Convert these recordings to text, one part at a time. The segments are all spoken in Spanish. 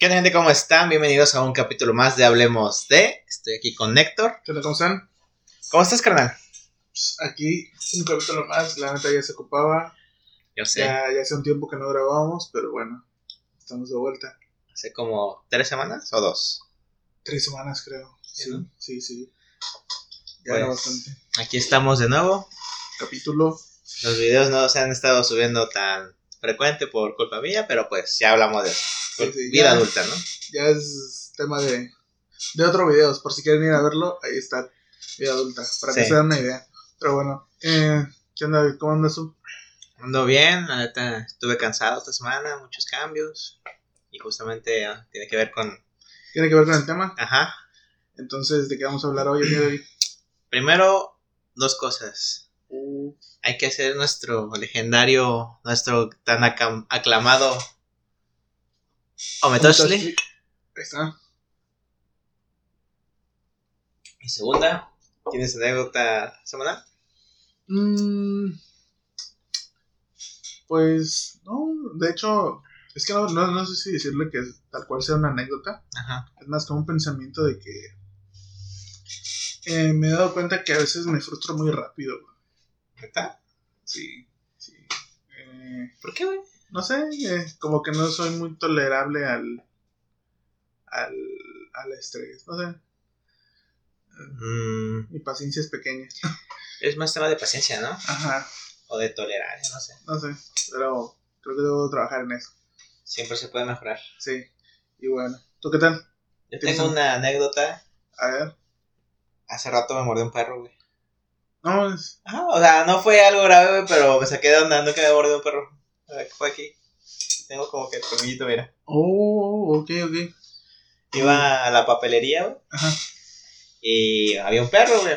¿Qué onda, gente? ¿Cómo están? Bienvenidos a un capítulo más de Hablemos de. Estoy aquí con Néctor. ¿Qué tal, cómo están? ¿Cómo estás, carnal? Pues aquí un capítulo más, la neta ya se ocupaba. Yo sé, Ya, ya hace un tiempo que no grabábamos, pero bueno, estamos de vuelta. hace como tres semanas o dos. Tres semanas creo. Sí, sí, sí. Ya era Pues, bastante. Aquí estamos de nuevo. Capítulo. Los videos no se han estado subiendo tan frecuente por culpa mía, pero pues ya hablamos de. Sí, sí, vida ya. adulta, ¿no? Ya es tema de, de otro videos. Por si quieren ir a verlo, ahí está. Vida adulta. Para que se den una idea. Pero bueno, eh, ¿qué onda? David? ¿Cómo andas tú? Ando bien, la neta, estuve cansado esta semana, muchos cambios. Y justamente ah, tiene que ver con. ¿Tiene que ver con el tema? Ajá. Entonces, ¿de qué vamos a hablar hoy, hoy? Primero, dos cosas. Hay que hacer nuestro legendario, nuestro tan aclamado Ometoshli. Ahí está. Y segunda, ¿tienes anécdota semanal? Mm, pues, no, de hecho, es que no, no, no sé si decirle que tal cual sea una anécdota. Ajá. Es más como un pensamiento de que eh, me he dado cuenta que a veces me frustro muy rápido. ¿Neta? Sí, sí. Eh, ¿Por qué, güey? no sé, eh, como que no soy muy tolerable al, al, al estrés. No sé, Mm, mi paciencia es pequeña. es más tema de paciencia, ¿no? Ajá, O de tolerancia, no sé. no sé, pero creo que debo trabajar en eso. Siempre se puede mejorar. Sí, y bueno, ¿tú qué tal? Yo ¿Tienes tengo un- una anécdota. A ver. Hace rato me mordió un perro, güey. No, es, Ajá, o sea, no fue algo grave, güey, pero me saqué de onda. Nunca me mordió un perro. A ver, ¿qué fue aquí? Tengo como que el colmillito, mira. Oh, ok, ok. Iba a la papelería, güey. Ajá. Y había un perro, güey.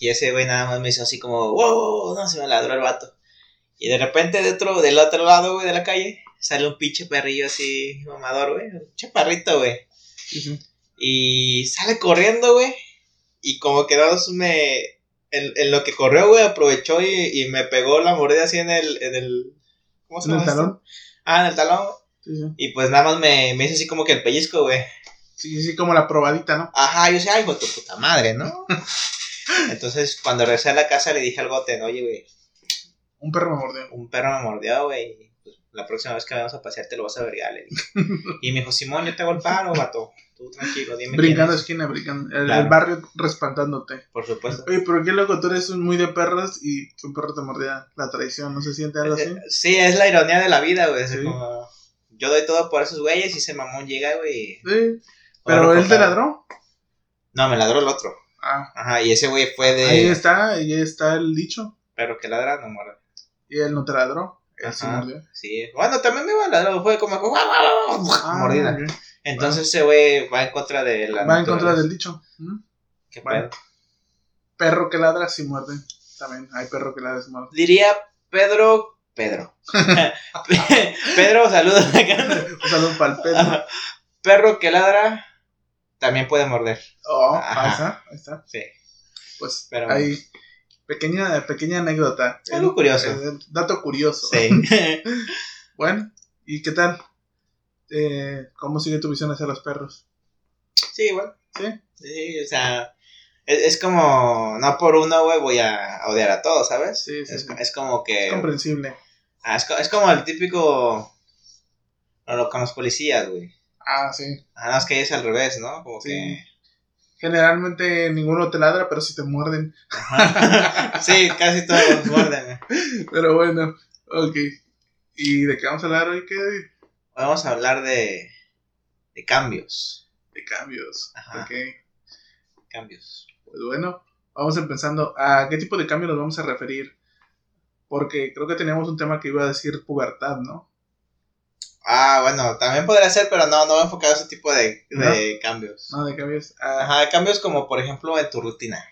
Y ese güey nada más me hizo así como, wow, no, se me ladró el vato. Y de repente de otro, del otro lado, güey, de la calle, sale un pinche perrillo así, mamador, güey. Un chaparrito, güey. Sí. Y sale corriendo, güey. Y como que dos me... En, en lo que corrió, güey, aprovechó y, y me pegó la mordida así en el... En el ¿Cómo se ¿En el llama talón? Ah, en el talón. Sí, sí. Y pues nada más me, me hizo así como que el pellizco, güey. Sí, sí, como la probadita, ¿no? Ajá, yo decía, ay, hijo tu puta madre, ¿no? Entonces, cuando regresé a la casa, le dije al goten, oye, güey, Un perro me mordió. un perro me mordió, güey. pues, la próxima vez que vayamos a pasear te lo vas a ver, le dije. Y me dijo, Simón, yo te hago el paro, vato. Tú tranquilo, dime Brincando quién es". esquina, brincando. El, Claro. el barrio respaldándote. Por supuesto. Oye, pero qué loco, tú eres muy de perros y un perro te mordía la traición. ¿No se siente algo así? Eh, Sí, es la ironía de la vida, güey. Sí. como, yo doy todo por esos güeyes y ese mamón llega, güey. Sí. Pero él te ladró. No, me ladró el otro. Ah, Ajá, y ese güey fue de ahí está, ahí está el dicho. perro que ladra, no muerde. Y él no te ladró. Él sí mordió. Sí, bueno, también me iba a ladrar, fue como guau, guau, guau, Ah, mordida. ok. Entonces ese güey va en contra de la Va en contra del dicho. ¿Mm? ¿Qué Bueno. pedo? Perro que ladra sí muerde. También hay perro que ladra sí muerde. Diría Pedro. Pedro. Pedro, saludos acá. Un saludo para el perro. Ajá. Perro que ladra también puede morder. Oh, ahí está, ahí está. Sí. Pues Pero- ahí, pequeña, pequeña anécdota. Algo curioso. dato curioso. Sí. Bueno, ¿y qué tal? Eh, ¿Cómo sigue tu visión hacia los perros? sí, igual. ¿Sí? Sí, o sea. Es, es como. No por uno, güey, voy a odiar a todos, ¿sabes? Sí, sí, es, sí. es como que. Es comprensible. Ah, es, es como el típico. no, lo- con los policías, güey. Ah, sí. Nada más que es al revés, ¿no? Como Sí. que. Generalmente ninguno te ladra, pero sí te muerden. Ajá. sí, casi todos muerden. güey. Pero bueno, ok. ¿Y de qué vamos a hablar hoy? ¿Qué? De Vamos a hablar de. de cambios. cambios. Ajá. Ok. Cambios. Pues bueno, vamos empezando. ¿A qué tipo de cambio nos vamos a referir? Porque creo que teníamos un tema que iba a decir pubertad, ¿no? Ah, bueno, también podría ser, pero no, no me he enfocado a ese tipo de, de cambios. No, de cambios. Ah, Ajá, cambios como por ejemplo en tu rutina.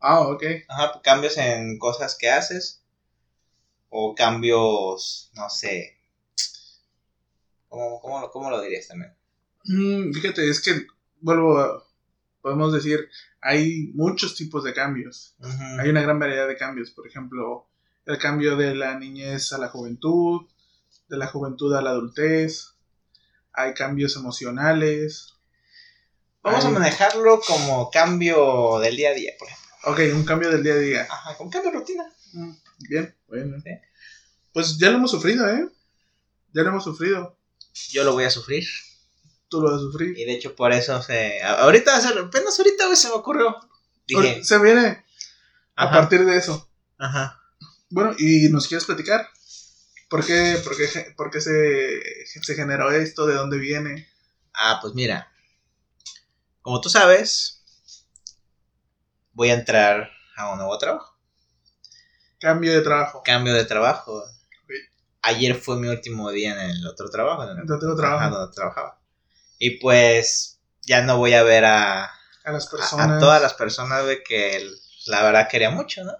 ah, ok. Ajá, cambios en cosas que haces. O cambios, no sé. ¿Cómo, cómo, lo- cómo lo dirías también? Mm, fíjate, es que, vuelvo a, podemos decir, hay muchos tipos de cambios. Hay una gran variedad de cambios. Por ejemplo, el cambio de la niñez a la juventud, de la juventud a la adultez. hay cambios emocionales. Vamos a manejarlo como cambio del día a día, por ejemplo. Ok, un cambio del día a día. Ajá, como cambio de rutina. Mm, Bien, bueno. Sí. Pues ya lo hemos sufrido, ¿eh? Ya lo hemos sufrido. Yo lo voy a sufrir. Tú lo vas a sufrir. Y de hecho, por eso se. Ahorita, apenas ahorita, güey, se me ocurrió. Dije. Se viene a Ajá. partir de eso. Ajá. Bueno, ¿y nos quieres platicar? ¿Por qué, por qué, por qué se, se generó esto? ¿De dónde viene? Ah, pues mira. Como tú sabes, voy a entrar a un nuevo trabajo. Cambio de trabajo. Cambio de trabajo. Ayer fue mi último día en el otro trabajo. En el, otro trabajo. donde trabajaba. Y pues ya no voy a ver a, A las a- personas. a todas las personas güey, que la verdad quería mucho, ¿no?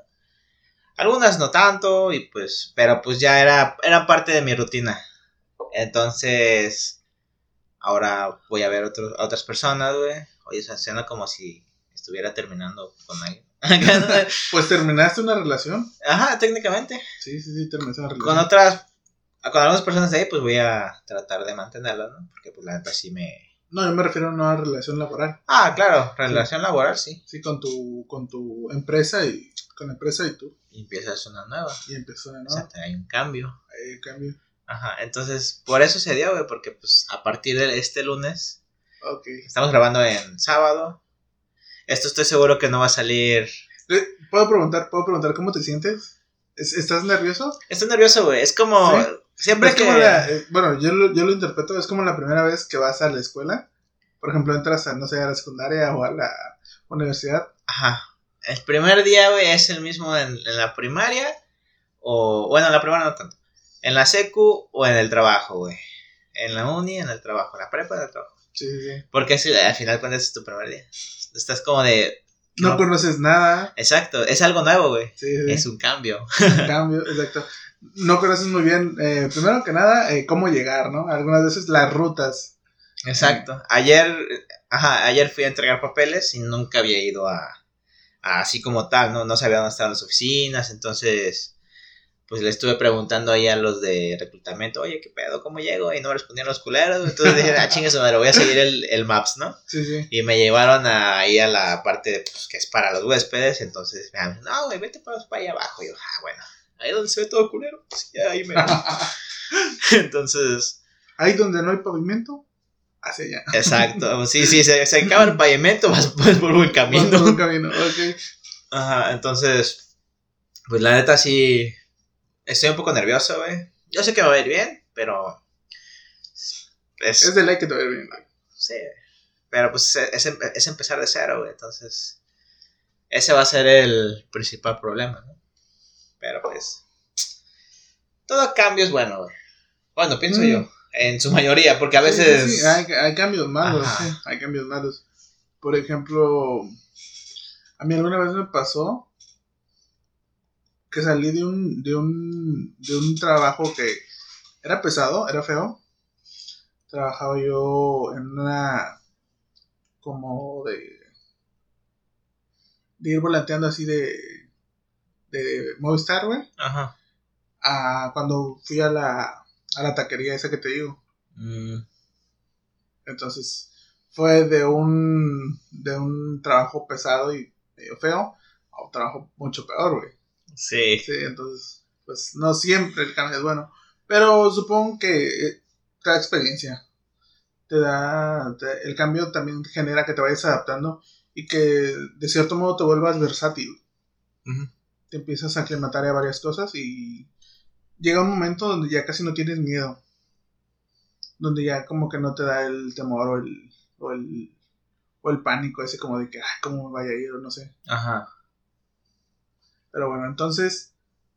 Algunas no tanto, y pues, pero pues ya era, era parte de mi rutina. Entonces, ahora voy a ver otros, a otras personas, güey. Oye, o sea, suena como si estuviera terminando con alguien. Pues terminaste una relación. Ajá, técnicamente. Sí, sí, sí, terminaste una relación. Con otras, con algunas personas de ahí, pues voy a tratar de mantenerlas, ¿no? Porque pues la neta sí me... No, yo me refiero a una relación laboral. Ah, claro, relación laboral, sí. Sí, con tu, con tu empresa y con la empresa y tú. Y empiezas una nueva. Y empezó, ¿no? O sea, hay un cambio. Ahí cambio. Ajá, entonces por eso se dio, güey, porque pues a partir de este lunes, Ok. estamos grabando en sábado. Esto estoy seguro que no va a salir. Eh, ¿Puedo preguntar, ¿puedo preguntar cómo te sientes? ¿Es- ¿Estás nervioso? Estoy nervioso, güey. Es como. ¿Sí? Siempre Es que. como la- eh, bueno, yo lo, yo lo interpreto, es como la primera vez que vas a la escuela. Por ejemplo, entras a, no sé, a la secundaria o a la universidad. Ajá. El primer día, güey, es el mismo en, en la primaria. O. Bueno, en la primaria no tanto. En la secu o en el trabajo, güey. En la uni, en el trabajo. En la prepa, en el trabajo. Sí, sí, sí. Porque si, al final, cuando es tu primer día. Estás como de. No, No. conoces nada. Exacto, es algo nuevo, güey. Sí, sí, Es un cambio. un cambio, exacto. No conoces muy bien, eh, primero que nada, eh, cómo llegar, ¿no? Algunas veces las rutas. Exacto. Ayer, ajá, ayer fui a entregar papeles y nunca había ido a, a así como tal, ¿no? No sabía dónde estaban las oficinas, entonces, pues le estuve preguntando ahí a los de reclutamiento, oye, ¿qué pedo? ¿Cómo llego? Y no me respondían los culeros, entonces dije, ah, chingue madre, voy a seguir el, el Maps, ¿no? Sí, sí. Y me llevaron a- ahí a la parte, pues, que es para los huéspedes, entonces me dijeron, no, güey, vete para, para allá abajo. Y yo, ah, bueno, ahí donde se ve todo culero, sí, ahí me... entonces... Ahí donde no hay pavimento, hacia allá. Exacto, sí, sí, se, se acaba el pavimento, vas por buen Vas por un camino. camino, ok. Ajá, entonces, pues la neta sí, estoy un poco nervioso, güey. Yo sé que me va a ir bien, pero es, Es de ley que te va a ir bien. sí, pero pues es, es- es empezar de cero, güey, entonces ese va a ser el principal problema, ¿no? Pero pues, todo cambio es bueno, güey. Bueno, pienso Mm. yo, en su mayoría, porque a Sí, sí, veces... sí, hay, hay cambios malos, hay cambios malos. Por ejemplo, a mí alguna vez me pasó que salí de un, de un, de un trabajo que era pesado, era feo. Trabajaba yo en una, como de, de ir volanteando así de, de Movistar, güey. Ajá. a cuando fui a la, a la taquería esa que te digo. Mm, Entonces fue de un, de un trabajo pesado y medio feo a un trabajo mucho peor, güey. sí. Sí, entonces, pues no siempre el cambio es bueno. Pero supongo que eh, te da experiencia. Te da, te- el cambio también genera que te vayas adaptando y que de cierto modo te vuelvas versátil. Ujú. Te empiezas a aclimatar a varias cosas y llega un momento donde ya casi no tienes miedo. Donde ya como que no te da el temor o el, o el, o el pánico ese como de que, ay, cómo me vaya a ir o no sé. Ajá. Pero bueno, entonces,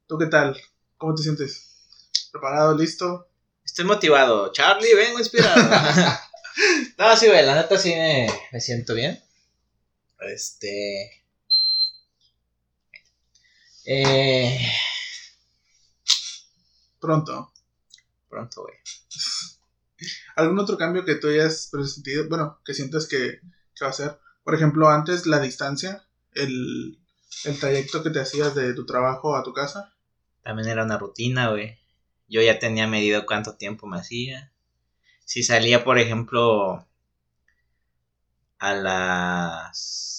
¿tú qué tal? ¿Cómo te sientes? ¿Preparado? ¿Listo? Estoy motivado. Charlie, vengo inspirado. no, sí, güey, la neta sí me, me siento bien. Este. Eh, Pronto. pronto, güey. ¿Algún otro cambio que tú hayas presentido? Bueno, que sientas que, que va a ser. Por ejemplo, antes la distancia, el, el trayecto que te hacías de tu trabajo a tu casa. También era una rutina, güey. Yo ya tenía medido cuánto tiempo me hacía. si salía, por ejemplo, a las...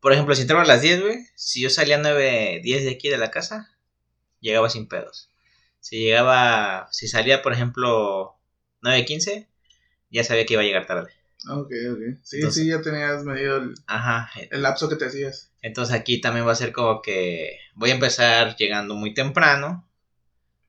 Por ejemplo, si entraba a las 10, güey, si yo salía a 9, 10 de aquí de la casa, llegaba sin pedos. Si llegaba, si salía, por ejemplo, 9, 15, ya sabía que iba a llegar tarde. Ok, ok. Sí, sí, ya tenías medido el, Ajá. el lapso que te hacías. Entonces aquí también va a ser como que voy a empezar llegando muy temprano.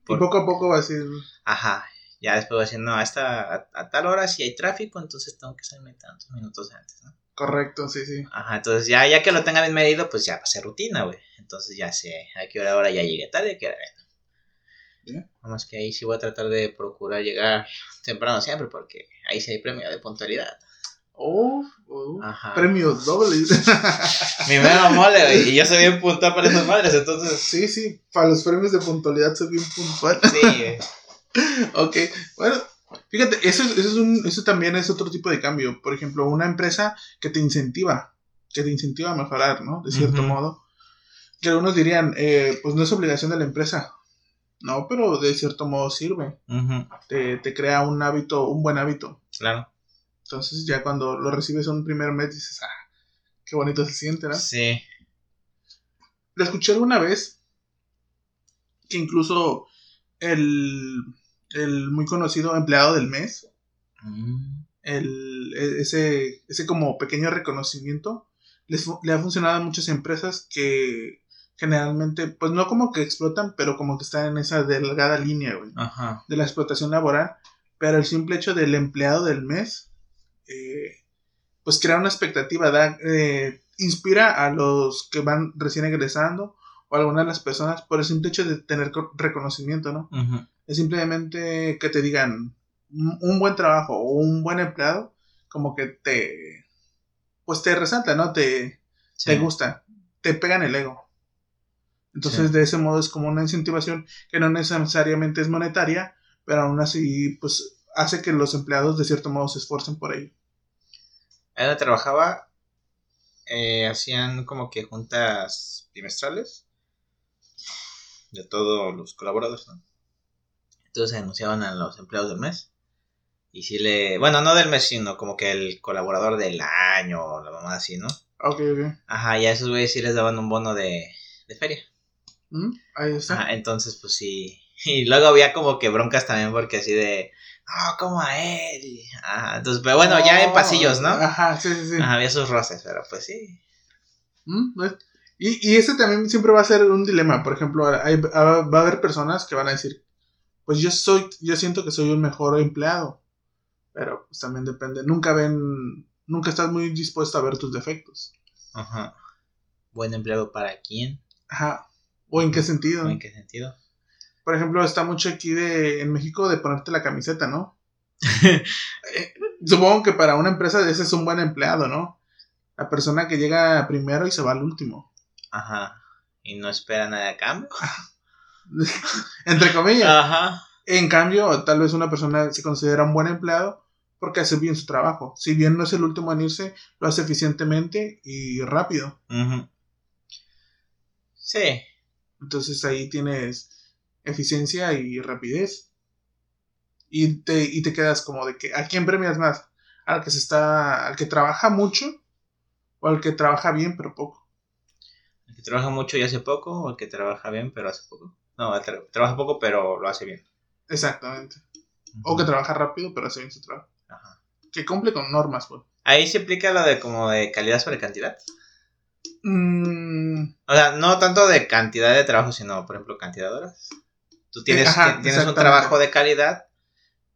Y poco a poco vas a ir. Ajá. Ya después voy a decir, no, a, esta, a, a tal hora si hay tráfico, entonces tengo que salirme tantos minutos antes, ¿no? Correcto, sí, sí. Ajá, entonces ya, ya que lo tenga bien medido, pues ya va a ser rutina, güey. Entonces ya sé a qué hora ahora ya llegué tarde, a qué hora más que ahí sí voy a tratar de procurar llegar temprano siempre, porque ahí sí hay premio de puntualidad. Oh, oh. Ajá. Premios dobles. Mi mero mole, güey. Y yo soy bien puntual para esas madres, entonces. sí, sí. Para los premios de puntualidad soy bien puntual. Sí, güey. ok, bueno, fíjate, eso, es- eso, es un, eso también es otro tipo de cambio. Por ejemplo, una empresa que te incentiva, que te incentiva a mejorar, ¿no? De cierto modo. Que algunos dirían, eh, pues no es obligación de la empresa. No, pero de cierto modo sirve. Te, te crea un hábito, un buen hábito. Claro. Entonces ya cuando lo recibes un primer mes dices, ah, qué bonito se siente, ¿no? Sí. Lo escuché alguna vez que incluso el, el muy conocido empleado del mes, Mm, el, e- ese, ese como pequeño reconocimiento, les le ha funcionado a muchas empresas que generalmente, pues no como que explotan, pero como que están en esa delgada línea, güey, Ajá. de la explotación laboral, pero el simple hecho del empleado del mes, eh, pues crea una expectativa, da, eh, inspira a los que van recién egresando o a algunas de las personas por el simple hecho de tener co- reconocimiento, ¿no? Es simplemente que te digan un buen trabajo o un buen empleado, como que te, pues te resalta, ¿no? Te, Sí. te gusta, te pegan el ego. Entonces, Sí. de ese modo es como una incentivación que no necesariamente es monetaria, pero aún así, pues hace que los empleados de cierto modo se esfuercen por ello. Donde trabajaba, eh, hacían como que juntas trimestrales de todos los colaboradores, ¿no? Entonces anunciaban a los empleados del mes. Y si le. Bueno, no del mes, sino como que el colaborador del año o la mamá así, ¿no? Ok, ok. Ajá, y a esos güeyes sí les daban un bono de, de feria. ¿Mm? Ahí está. Ajá, entonces, pues sí. Y luego había como que broncas también porque así de. No, como a él. Ajá, entonces, pero bueno, ya en Oh, pasillos, ¿no? Ajá, sí, sí, sí. Ajá, había sus roces, pero pues sí. ¿Mm? ¿Ves? Y, y ese también siempre va a ser un dilema. Por ejemplo, hay- va a haber personas que van a decir, pues yo soy, yo siento que soy un mejor empleado. Pero pues también depende. Nunca ven, nunca estás muy dispuesto a ver tus defectos. Ajá. Buen empleado para quién, Ajá. ¿O en qué sentido? ¿O en qué sentido. Por ejemplo, está mucho aquí de, en México de ponerte la camiseta, ¿no? Eh, Supongo que para una empresa ese es un buen empleado, ¿no? La persona que llega primero y se va al último. Ajá. Y no espera nada a cambio. Entre comillas. Ajá. En cambio, tal vez una persona se considera un buen empleado porque hace bien su trabajo. Si bien no es el último en irse, lo hace eficientemente y rápido. Sí. Entonces ahí tienes eficiencia y rapidez. Y te, y te quedas como de que, ¿a quién premias más? ¿Al que se está, al que trabaja mucho? ¿O al que trabaja bien pero poco? El que trabaja mucho y hace poco, o el que trabaja bien pero hace poco. No, tra- trabaja poco pero lo hace bien. Exactamente. O que trabaja rápido pero hace bien su trabajo. Ajá. Que cumple con normas, pues. Ahí se aplica lo de como de calidad sobre cantidad. Mm, O sea, no tanto de cantidad de trabajo, sino, por ejemplo, cantidad de horas. Tú tienes, Ajá, tienes un trabajo de calidad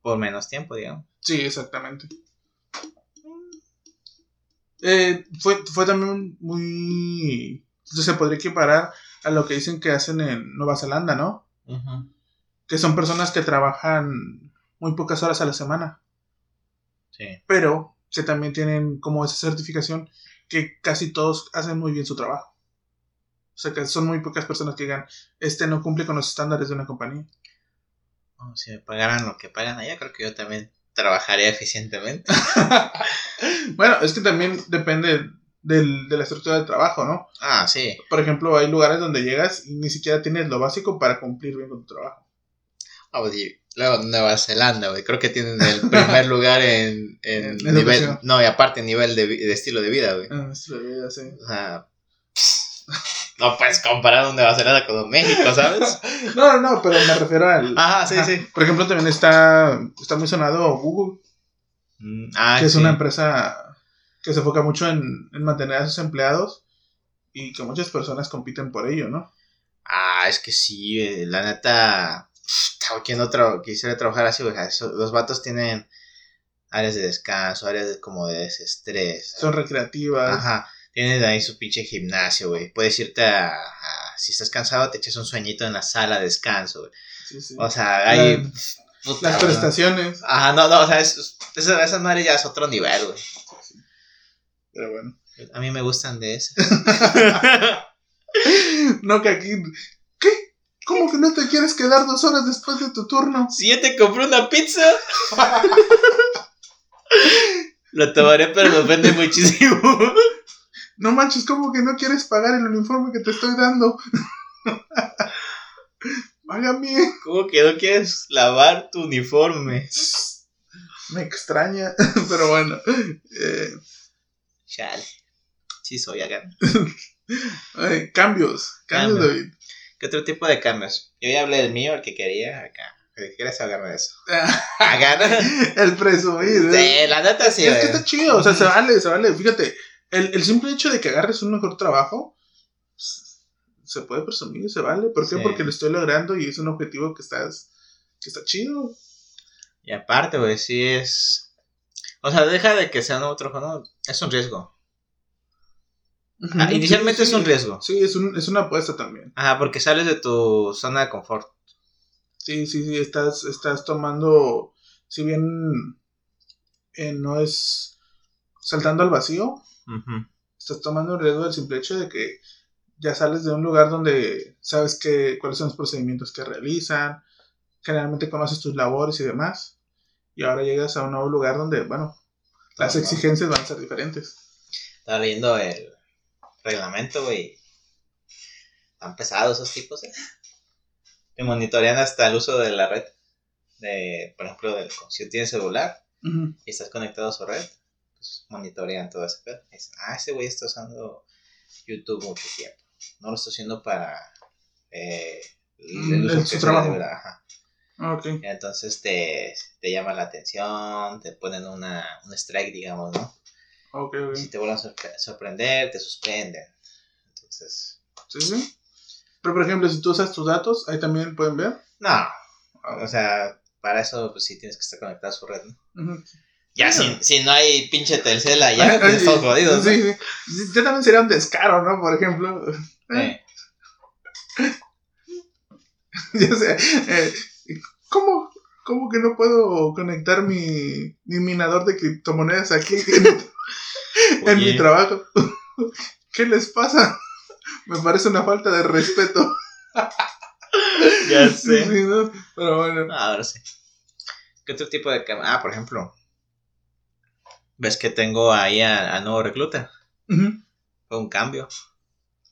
por menos tiempo, digamos. Sí, exactamente. Eh, fue, fue también muy... Se podría equiparar a lo que dicen que hacen en Nueva Zelanda, ¿no? Que son personas que trabajan muy pocas horas a la semana, Sí. pero que también tienen como esa certificación que casi todos hacen muy bien su trabajo. O sea que son muy pocas personas que digan, este no cumple con los estándares de una compañía. Oh, si me pagaran lo que pagan allá, creo que yo también trabajaría eficientemente. bueno, es que también depende del- de la estructura del trabajo, ¿no? Ah, sí. Por ejemplo, hay lugares donde llegas y ni siquiera tienes lo básico para cumplir bien con tu trabajo. Ah, pues, y luego Nueva Zelanda, güey. Creo que tienen el primer lugar en, en nivel. No, y aparte nivel de, de estilo de vida, güey. Ah, estilo de vida, sí. O sea. No puedes comparar un Nueva Zelanda con México, ¿sabes? No, no, no, pero me refiero al. Ajá, sí, sí. Por ejemplo, también está, está muy sonado Google, Mm, Ah, que es una empresa que se enfoca mucho en, en mantener a sus empleados y que muchas personas compiten por ello, ¿no? Ah, es que sí, eh, la neta. Quien otro quisiera trabajar así, güey. Los vatos tienen áreas de descanso, áreas de, como de desestrés. Son recreativas. Ajá. Tienen ahí su pinche gimnasio, güey. Puedes irte a, a- Si estás cansado, te echas un sueñito en la sala de descanso, güey. Sí, sí. O sea, hay. Puta, Las prestaciones. Ajá, no, no, o sea, es, esa, esa madre ya es otro nivel, güey. Pero bueno. A mí me gustan de esas. No, que aquí. ¿Qué? ¿Cómo que no te quieres quedar dos horas después de tu turno? Si yo te compré una pizza. Lo tomaré, pero me ofende muchísimo. No manches, ¿cómo que no quieres pagar el uniforme que te estoy dando? Págame. ¿Cómo que no quieres lavar tu uniforme? Me extraña, pero bueno. eh, Chale. Sí, soy acá. ay, cambios, cambios, Cambio. David. ¿Qué otro tipo de cambios? Yo ya hablé del mío, el que quería acá. ¿Qué quieres hablarme de eso? Acá. el presumir. ¿eh? Sí, la neta sí, es que está chido, o sea, se vale, se vale. Fíjate, el, el simple hecho de que agarres un mejor trabajo se puede presumir, se vale. ¿Por qué? Sí. Porque lo estoy logrando y es un objetivo que estás que está chido. Y aparte, güey, sí es. O sea, deja de que sea un otro no, Es un riesgo. Ah, inicialmente sí, es un riesgo. Sí, es, un, es una apuesta también. Ajá, porque sales de tu zona de confort. Sí, sí, sí, estás, estás tomando, si bien eh, no es saltando al vacío, estás tomando el riesgo del simple hecho de que ya sales de un lugar donde sabes que, cuáles son los procedimientos que realizan, generalmente conoces tus labores y demás, y ahora llegas a un nuevo lugar donde, bueno, las exigencias van a ser diferentes. Estaba leyendo el reglamento, güey. Están pesados esos tipos, ¿eh? Te monitorean hasta el uso de la red. De, por ejemplo, del, si tienes celular y estás conectado a su red, pues monitorean todo ese pedo. Y Dicen, ah, ese güey está usando YouTube mucho tiempo. No lo está haciendo para eh, Mm, el uso el- que su se trabajo. ajá. Ah, Ok. Y Entonces te, te llama la atención, te ponen una, un strike, digamos, ¿no? Ok, ok. Si te vuelven a sorpre- sorprender, te suspenden. Entonces, Sí, sí. Pero, por ejemplo, si tú usas tus datos, ahí también pueden ver. no. O sea, para eso, pues sí tienes que estar conectado a su red, ¿no? Ya, si, si no hay pinche Telcel ay, estamos jodidos, ¿no? Sí, sí. Sí, Ya también sería un descaro, ¿no? Por ejemplo. Eh, ya sé. eh, ¿cómo, ¿Cómo que no puedo conectar mi, mi minador de criptomonedas aquí en, mi trabajo? ¿Qué les pasa? Me parece una falta de respeto. ya sé. sí, ¿no? Pero bueno. No, ahora sí. ¿Qué otro tipo de cámara? Ah, por ejemplo, ves que tengo ahí a- al nuevo recluta. Fue un cambio.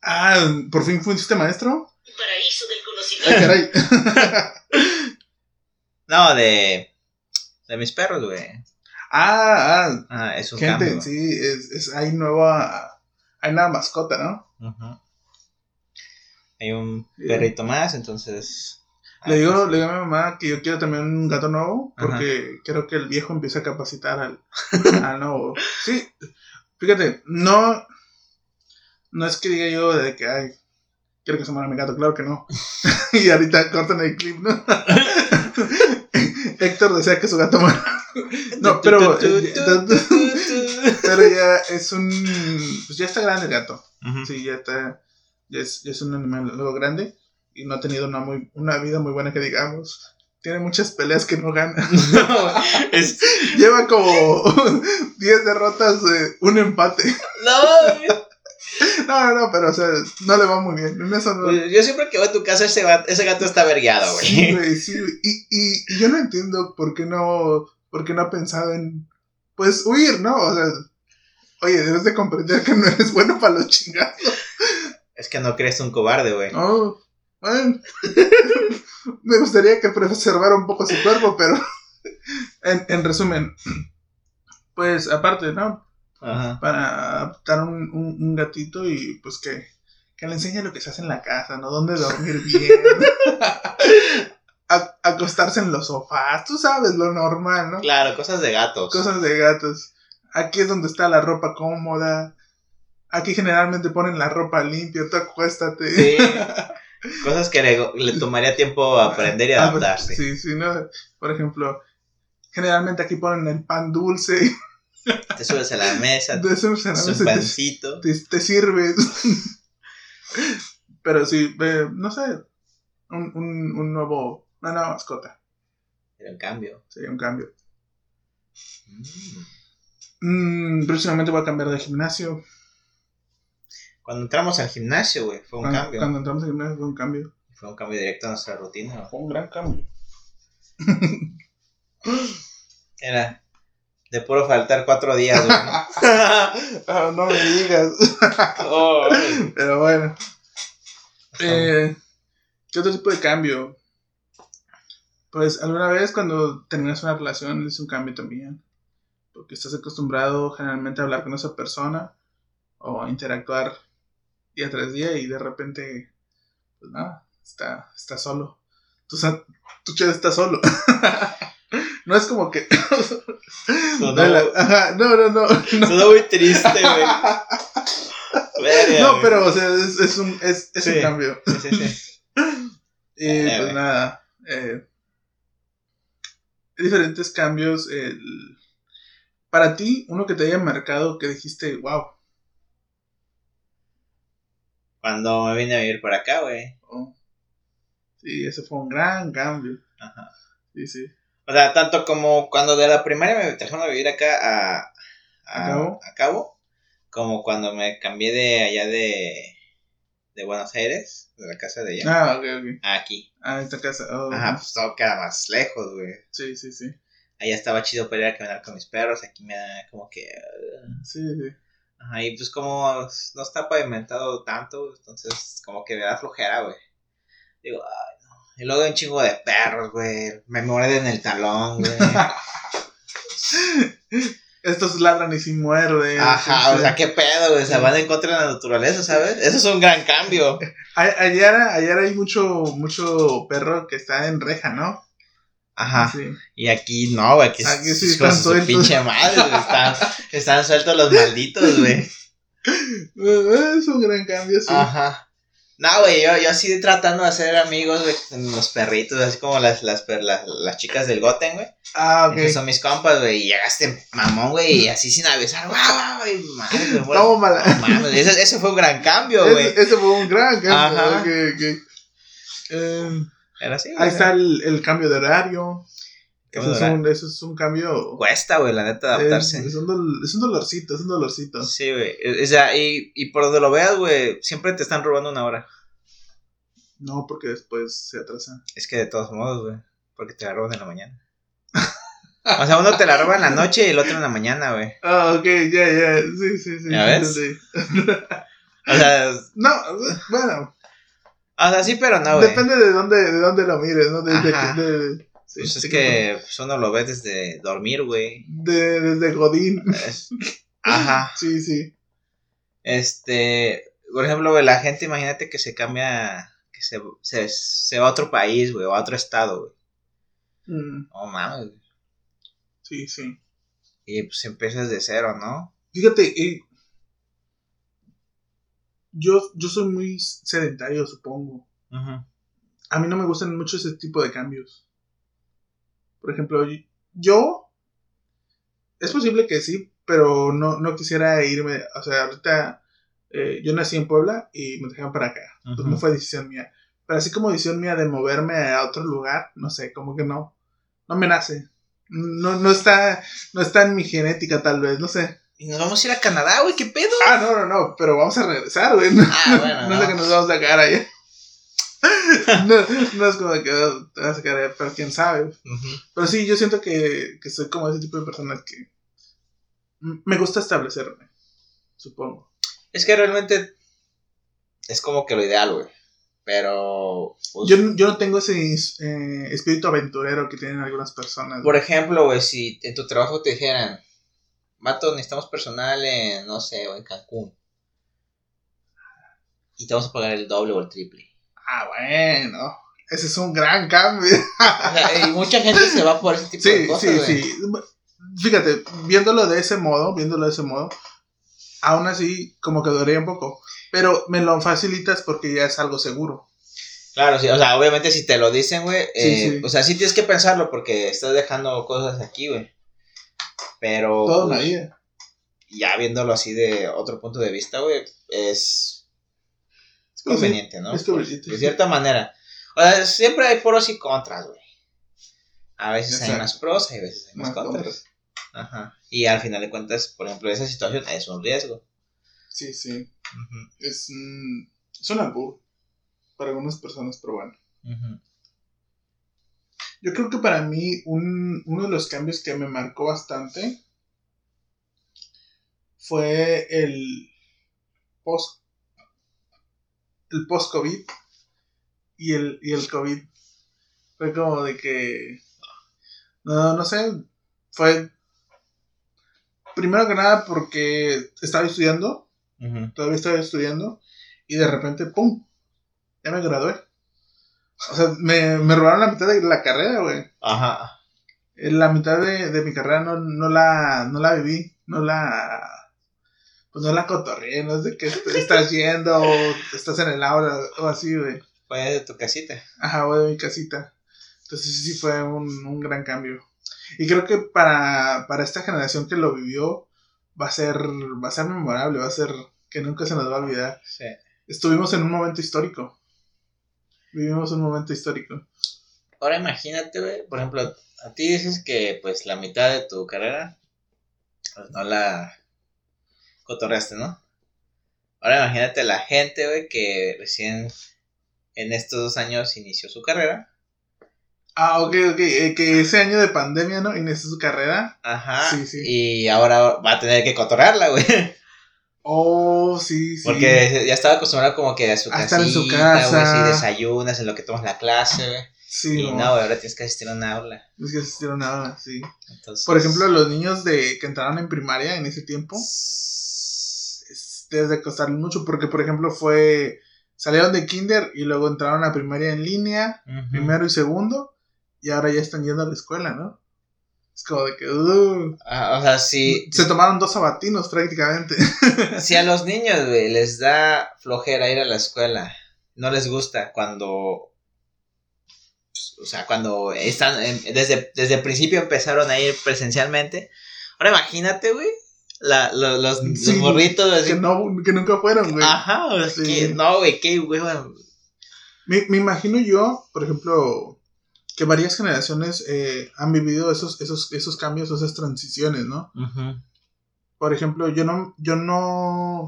Ah, ¿por fin fuiste maestro? paraíso del Ay, conocimiento. caray. No, de, de mis perros, güey. ah, ah, Ah, es un gente, cambio. sí, es, es, hay nueva, hay nueva mascota, ¿no? Hay un perrito más, entonces. Le ah, digo, pues, le digo a mi mamá que yo quiero también un gato nuevo, Ajá. porque quiero que el viejo empiece a capacitar al, al nuevo. Sí, fíjate, no, no es que diga yo de que, ay, quiero que se muera mi gato, claro que no. y ahorita cortan el clip, ¿no? Héctor decía que su gato muera. No, pero, eh, pero ya es un, pues ya está grande el gato. Sí, ya está, ya es, ya es un animal algo grande y no ha tenido una, muy, una vida muy buena que digamos. Tiene muchas peleas que no gana. No, es- Lleva como 10 derrotas, un empate. no, No, no, no, pero o sea, no le va muy bien. En eso no. Yo siempre que voy a tu casa, ese, va- ese gato está vergueado, Sí, güey. sí, güey. Y, y, y yo no entiendo por qué no, por qué no ha pensado en, pues, huir, ¿no? O sea, oye, debes de comprender que no eres bueno para los chingados. Es que no crees un cobarde, güey. No, bueno. me gustaría que preservara un poco su cuerpo, pero en, en resumen, pues aparte, ¿no? Ajá. Para adoptar un, un, un gatito y pues que, que le enseñe lo que se hace en la casa, ¿no? Dónde dormir bien. A- acostarse en los sofás, tú sabes, lo normal, ¿no? Claro, cosas de gatos. Cosas de gatos. Aquí es donde está la ropa cómoda. Aquí generalmente ponen la ropa limpia, tú acuéstate. Sí. Cosas que le, le tomaría tiempo aprender y Ah, adaptarse. Sí, sí, ¿no? Por ejemplo, generalmente aquí ponen el pan dulce. Te subes a la mesa, De eso se es te, un pancito. te, te sirves. Pero sí, eh, no sé, un, un, un nuevo, una nueva mascota. Pero en cambio. Sería un cambio. mm, Mm, próximamente voy a cambiar de gimnasio. Cuando entramos al gimnasio, güey, fue un cuando, cambio. Cuando entramos al gimnasio fue un cambio. Fue un cambio directo a nuestra rutina. Fue un gran cambio. Era de puro faltar cuatro días, güey. Ah, no me digas. Oh. Pero bueno. Eh, ¿Qué otro tipo de cambio? Pues alguna vez cuando terminas una relación es un cambio también. Porque estás acostumbrado generalmente a hablar con esa persona o a interactuar día tras día y de repente, pues nada, está, está solo. Tu, tu chat está solo. No es como que... Sonó, Ajá, no, no, no. no. sonó muy triste, güey. No, pero o sea, es, es un, es, es un Sí. cambio. Sí, sí, sí. Y Eh, pues nada, eh, diferentes cambios. el- para ti, uno que te haya marcado que dijiste, wow, Cuando me vine a vivir por acá, güey. oh, sí, ese fue un gran cambio. Ajá. Sí, sí. O sea, tanto como cuando de la primaria me trajeron a vivir acá a, a, ¿A Cabo? a Cabo, como cuando me cambié de allá de, de Buenos Aires, de la casa de allá, Ah, ok, ok. a aquí. Ah, esta casa. oh, Ajá, pues todo queda más lejos, güey. Sí, sí, sí. Allá estaba chido para ir a caminar con mis perros, aquí me da como que... uh, Sí, sí. Ajá, y pues como no está pavimentado tanto, entonces como que me da flojera, güey. Digo, ay. Y luego hay un chingo de perros, güey. Me muerden el talón, güey. Estos ladran y sí muerden. Ajá, sí, o sí. sea, qué pedo, güey. O sea, van en contra de la naturaleza, ¿sabes? Eso es un gran cambio. Ayer, ayer hay mucho, mucho perro que está en reja, ¿no? Ajá. Sí. Y aquí no, güey. Aquí, Aquí sí es están su sueltos. pinche madre, güey. Están, están sueltos los malditos, güey. Es un gran cambio, sí. Ajá. No, güey, yo, yo así tratando de hacer amigos, güey, con los perritos, así como las, las, las, las chicas del Goten, güey. Ah, ok. Esos son mis compas, güey, y llegaste mamón, güey, y así sin avisar, guau, guau, güey, madre, güey, no mames, ese, ese fue un gran cambio, güey. Ese, ese fue un gran cambio. Ajá. ok, ok. Eh, Pero sí, ahí está el, el cambio de horario. Eso es, un, eso es un cambio. Cuesta, güey, la neta, adaptarse. Es, es un dol- es un dolorcito, es un dolorcito. Sí, güey, o sea, y, y por donde lo veas, güey, siempre te están robando una hora. No, porque después se atrasa. Es que de todos modos, güey, porque te la roban en la mañana. O sea, uno te la roba en la noche y el otro en la mañana, güey. Ah, ok, ya, ya. Sí, sí, sí. ¿Ya ves? sí. O sea, No, bueno. o sea, sí, pero no, güey. depende de dónde, de dónde lo mires, ¿no? De, de- Ajá. de- sí, Pues es sí, que pues, uno lo ve desde dormir, güey. de- desde Godín. Ajá. Sí, sí. Este, por ejemplo, güey, la gente, imagínate que se cambia, que se, se, se va a otro país, güey, o a otro estado, güey. Mm, No mames, güey. sí, sí. Y pues empiezas de cero, ¿no? Fíjate, eh, yo, yo soy muy sedentario, supongo. Ajá. A mí no me gustan mucho ese tipo de cambios. Por ejemplo, yo... Es posible que sí, pero no, no quisiera irme. O sea, ahorita eh, yo nací en Puebla y me trajeron para acá. No fue decisión mía. Pero así como decisión mía de moverme a otro lugar, no sé, como que no. No me nace. No, no está, no está en mi genética tal vez, no sé. Y nos vamos a ir a Canadá, güey, ¿qué pedo? Ah, no, no, no, pero vamos a regresar, güey. No, Ah, bueno, no es de que no. nos vamos a sacar allá. No, no es como que te vas a allá, pero quién sabe. Pero sí, yo siento que, que soy como ese tipo de personas que me gusta establecerme, supongo. Es que realmente es como que lo ideal, güey. Pero. pues, Yo, yo no tengo ese eh, espíritu aventurero que tienen algunas personas. Por ejemplo, güey, si en tu trabajo te dijeran, Mato, necesitamos personal en, no sé, o en Cancún. Y te vamos a pagar el doble o el triple. Ah, bueno. Ese es un gran cambio. O sea, y mucha gente se va por ese tipo de Sí, cosas, sí, güey. sí. Fíjate, viéndolo de ese modo, viéndolo de ese modo, aún así como que dudaría un poco. Pero me lo facilitas porque ya es algo seguro. Claro, sí, o sea, obviamente si te lo dicen, güey, eh, sí. o sea, sí tienes que pensarlo porque estás dejando cosas aquí, güey. Pero, Toda pues, la vida. ya viéndolo así de otro punto de vista, güey, es conveniente, ¿no? es conveniente, De sí. cierta manera. O sea, siempre hay pros y contras, güey. A veces hay más pros, hay veces hay más, Más contras. contras. Ajá. Y al final de cuentas, por ejemplo, esa situación es un riesgo. Sí, sí. Ujú, Es, un- es un albur para algunas personas, pero bueno. ujú. Yo creo que para mí un- uno de los cambios que me marcó bastante fue el post el post COVID y el y el COVID fue como de que no no sé fue primero que nada porque estaba estudiando todavía estaba estudiando y de repente pum ya me gradué. O sea me, me robaron la mitad de la carrera güey. Ajá. en la mitad de, de mi carrera no, no la no la viví, no la pues no la cotorreé, no es de que est- estás yendo o estás en el aula o así, güey. Fue de tu casita. Ajá, voy de mi casita. Entonces sí, sí fue un, un gran cambio. Y creo que para, para esta generación que lo vivió va a ser va a ser memorable, va a ser que nunca se nos va a olvidar. Sí. Estuvimos en un momento histórico. Vivimos un momento histórico. Ahora imagínate, güey, por ejemplo, a ti dices que pues la mitad de tu carrera pues, no la cotorreaste, ¿no? Ahora imagínate la gente, güey, que recién en estos dos años inició su carrera. Ah, ok, ok. eh, que ese año de pandemia, ¿no? Inició su carrera. Ajá. Sí, sí. Y ahora va a tener que cotorrearla, güey. Oh, sí, sí. Porque ya estaba acostumbrado como que a su A casita, en su güey, casa. sí, desayunas en lo que tomas la clase, güey. Sí, y no. no, güey, ahora tienes que asistir a una aula. Es que asistieron nada, sí. Entonces, Por ejemplo, los niños de que entraron en primaria en ese tiempo, es- debe de costarles mucho porque, por ejemplo, fue... Salieron de kinder y luego entraron a primaria en línea, primero y segundo, y ahora ya están yendo a la escuela, ¿no? Es como de que... uh, Ah, o sea, si, se tomaron dos sabatinos prácticamente. si a los niños, güey, les da flojera ir a la escuela, no les gusta cuando, o sea, cuando están, desde, desde el principio empezaron a ir presencialmente, ahora imagínate, güey, la, lo- los, Sí, los morritos, así, que, no, que nunca fueron, güey. ajá, o sea, Sí. que- no, güey, qué hueva, Me, me imagino yo, por ejemplo, que varias generaciones eh, han vivido esos, esos, esos cambios, esas transiciones, ¿no? Por ejemplo, yo no, yo no,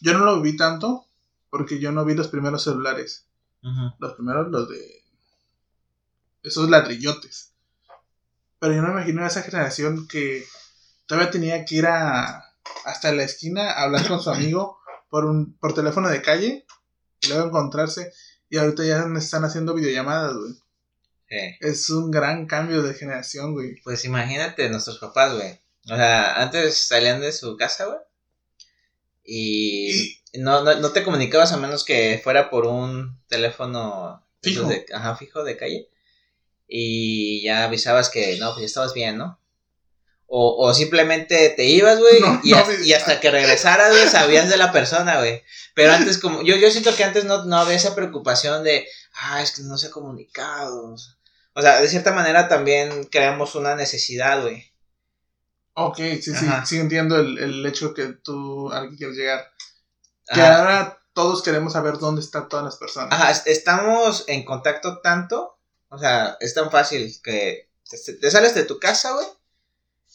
yo no lo viví tanto porque yo no vi los primeros celulares. Los primeros, los de esos ladrillotes. Pero yo no me imagino a esa generación que todavía tenía que ir a, hasta la esquina a hablar con su amigo por un, por teléfono de calle y luego encontrarse. Y ahorita ya me están haciendo videollamadas, güey. Sí. Es un gran cambio de generación, güey. Pues imagínate nuestros papás, güey. O sea, antes salían de su casa, güey. Y, no, no, no te comunicabas a menos que fuera por un teléfono Fijo. De, ajá, fijo de calle. Y ya avisabas que no, pues ya estabas bien, ¿no? O, o simplemente te ibas, güey, No, y, no, hasta- güey. y hasta que regresaras, güey, sabías de la persona, güey. Pero antes, como, yo, yo siento que antes no, no había esa preocupación de, ah, es que no se ha comunicado. O sea, de cierta manera también creamos una necesidad, güey. Ok, sí, sí, Ajá. sí entiendo el, el hecho que tú al que quieres llegar. Que Ajá. ahora todos queremos saber dónde están todas las personas. Ajá, est- estamos en contacto tanto, o sea, es tan fácil que te, te sales de tu casa, güey,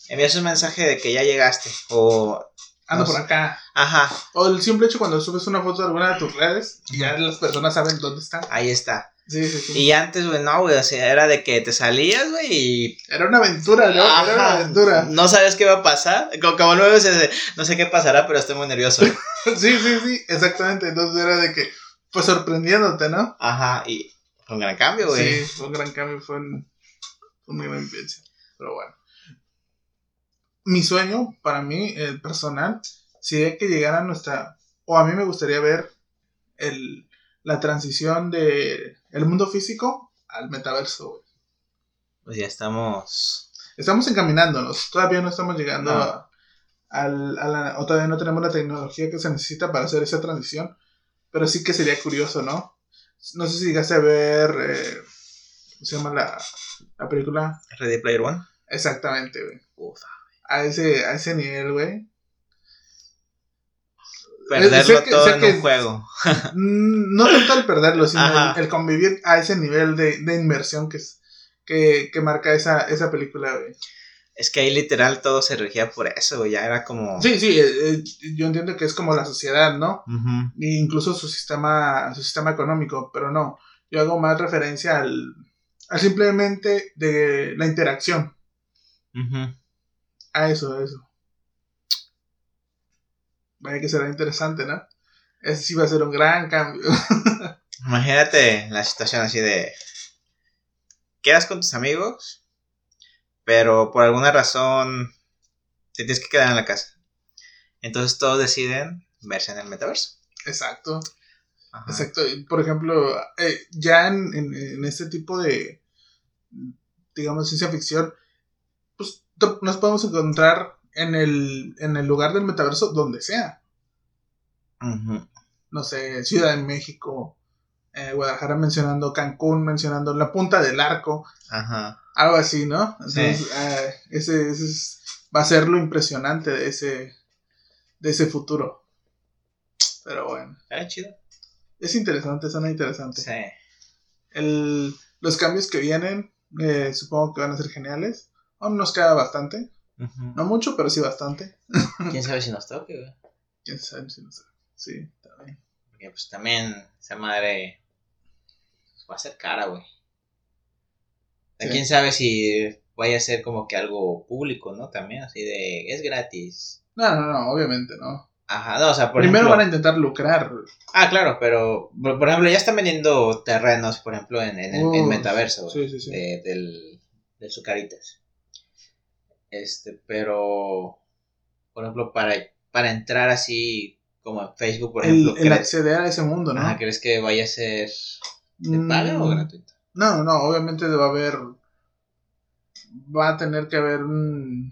envías un mensaje de que ya llegaste, o, Ando no por acá. ajá, O el simple hecho cuando subes una foto de alguna de tus redes, ya las personas saben dónde están. ahí está. Sí, sí, sí. Y antes, güey, no, güey, o sea, era de que te salías, güey, y... Era una aventura, ¿no? Era una Ajá, aventura. No sabes qué va a pasar, como, como luego no sé qué pasará, pero estoy muy nervioso. Sí, sí, sí, exactamente. Entonces era de que pues sorprendiéndote, ¿no? Ajá, y fue un gran cambio, güey. Sí, fue un gran cambio, fue, un, fue una gran vivencia. Pero bueno. Mi sueño, para mí, el personal, sería que llegara nuestra. O a mí me gustaría ver el, la transición de el mundo físico al metaverso. Pues ya estamos. Estamos encaminándonos. Todavía no estamos llegando No. a la. O todavía no tenemos la tecnología que se necesita para hacer esa transición. Pero sí que sería curioso, ¿no? No sé si llegaste a ver. eh, ¿Cómo se llama la, la película? Ready Player One. Exactamente, güey. Ufa. A ese, a ese nivel, güey. Perderlo sé que- todo sé en que- un juego. Mm, No tanto el perderlo, sino el, el convivir a ese nivel de, de inmersión que, es, que, que marca esa, esa película, güey. Es que ahí literal todo se regía por eso, güey. Ya era como. Sí, sí, eh, eh, yo entiendo que es como la sociedad, ¿no? E incluso su sistema, su sistema económico, pero no. Yo hago más referencia al, al simplemente de la interacción. Ujú. A eso, a eso. Vaya que será interesante, ¿no? Ese sí va a ser un gran cambio. Imagínate la situación así de. Quedas con tus amigos, pero por alguna razón te tienes que quedar en la casa. Entonces todos deciden verse en el metaverso. Exacto. Ajá. Exacto. Por ejemplo, eh, ya en, en, en este tipo de, digamos, ciencia ficción, pues nos podemos encontrar en el, en el lugar del metaverso donde sea. No sé, Ciudad de México, eh, Guadalajara mencionando Cancún, mencionando la punta del arco, Ajá. algo así, ¿no? Sí. Entonces, eh, ese, ese es- va a ser lo impresionante de ese, de ese futuro. Pero bueno, Era chido. es interesante, suena interesante. Sí. El, los cambios que vienen, eh, supongo que van a ser geniales. Aún nos queda bastante. No mucho, pero sí bastante. ¿Quién sabe si nos toque, güey? Quién sabe si no sabe. Sí, también. Porque pues también esa madre pues, va a ser cara, güey. Sí. ¿Quién sabe si vaya a ser como que algo público, ¿no? También así de, es gratis. No, no, no, obviamente no. Ajá, no, o sea, por Primero ejemplo... van a intentar lucrar. Ah, claro, pero por, ejemplo ya están vendiendo terrenos, por ejemplo, en, en, el- en Uh, metaverso, güey, Sí, sí, sí. de, del, de Zucaritas. Este, pero, por ejemplo, para, para entrar así como en Facebook, por el, ejemplo, el ¿crees, acceder a ese mundo, ¿no? ajá, ¿crees que vaya a ser de paga o Mm, gratuito? No, no, obviamente va a haber. Va a tener que haber un.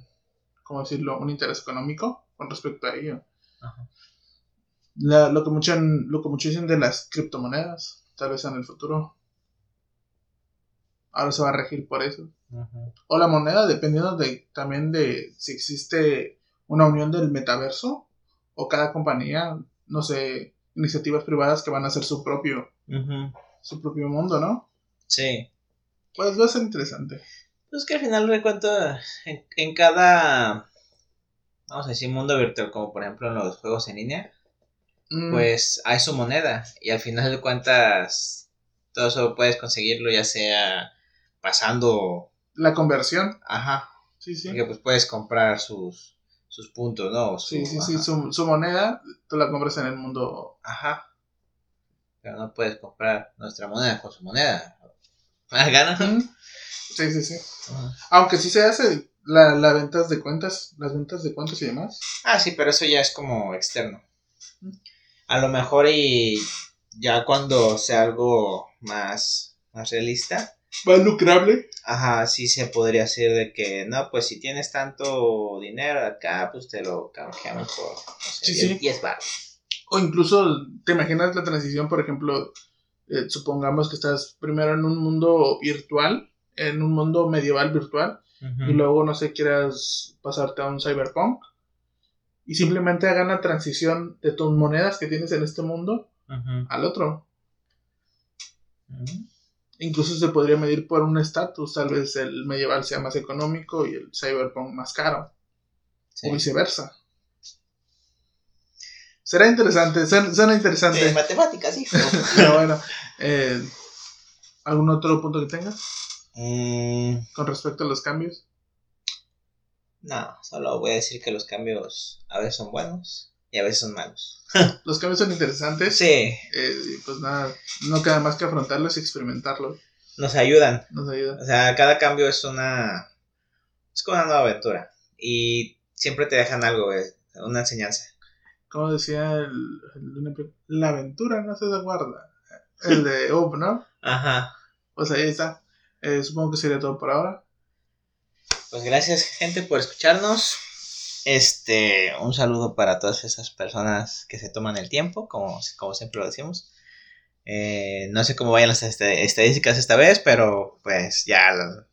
¿Cómo decirlo? Un interés económico con respecto a ello. Ajá. La- lo, que mucho, lo que mucho dicen de las criptomonedas, tal vez en el futuro. Ahora se va a regir por eso. O la moneda, dependiendo de también de si existe una unión del metaverso o cada compañía, no sé, iniciativas privadas que van a hacer su propio, su propio mundo, ¿no? Sí. Pues va a ser interesante. Pues que al final de cuentas, en, en cada, vamos a decir, mundo virtual, como por ejemplo en los juegos en línea, Mm, pues hay su moneda y al final de cuentas todo eso puedes conseguirlo ya sea pasando, la conversión, ajá, sí, sí. porque pues puedes comprar sus, sus puntos, ¿no? Su- Sí, sí, sí, su, su moneda, tú la compras en el mundo. Ajá. Pero no puedes comprar nuestra moneda con su moneda. ¿Más ganas? Sí, sí, sí. Aunque sí se hace la, la ventas de cuentas, las ventas de cuentas y demás. Ah, sí, pero eso ya es como externo. A lo mejor y ya cuando sea algo más, más realista, Más lucrable. ajá, sí se podría hacer de que, no, pues si tienes tanto dinero acá, pues te lo canjeamos por, no sé, Sí, 10, sí. 10 baros. O incluso, ¿te imaginas la transición, por ejemplo? eh, supongamos que estás primero en un mundo virtual, en un mundo medieval virtual, y luego, no sé, quieras pasarte a un cyberpunk, y simplemente hagan la transición de tus monedas que tienes en este mundo al otro. Ujú. Incluso se podría medir por un estatus, tal vez el medieval sea más económico y el cyberpunk más caro, Sí. o viceversa. Será interesante, suena, suena interesante. De matemáticas, hijo. Pero bueno, eh, ¿algún otro punto que tengas Mm, con respecto a los cambios? no, solo voy a decir que los cambios a veces son buenos y a veces son malos. Los cambios son interesantes. Sí, eh, pues nada, no queda más que afrontarlos y experimentarlos. nos ayudan. Nos ayuda. O sea, cada cambio es una. Es como una nueva aventura. Y siempre te dejan algo, güey. Una enseñanza. Como decía el, el- la aventura no se guarda. El de Up, ¿no? Ajá. Pues ahí está. Eh, supongo que sería todo por ahora. Pues gracias, gente, por escucharnos. Este, un saludo para todas esas personas que se toman el tiempo, como, como siempre lo decimos. Eh, no sé cómo vayan las este- estadísticas esta vez, pero pues ya lo-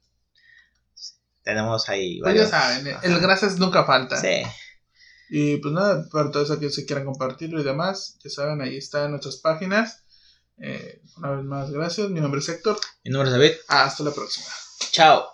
tenemos ahí. Pues ya varios- saben, eh, el Ajá. gracias nunca falta. Sí. Y pues nada, para todos aquellos que quieran compartirlo y demás, ya saben, ahí están nuestras páginas. Eh, una vez más, gracias. Mi nombre es Héctor. Mi número es David. Hasta la próxima. Chao.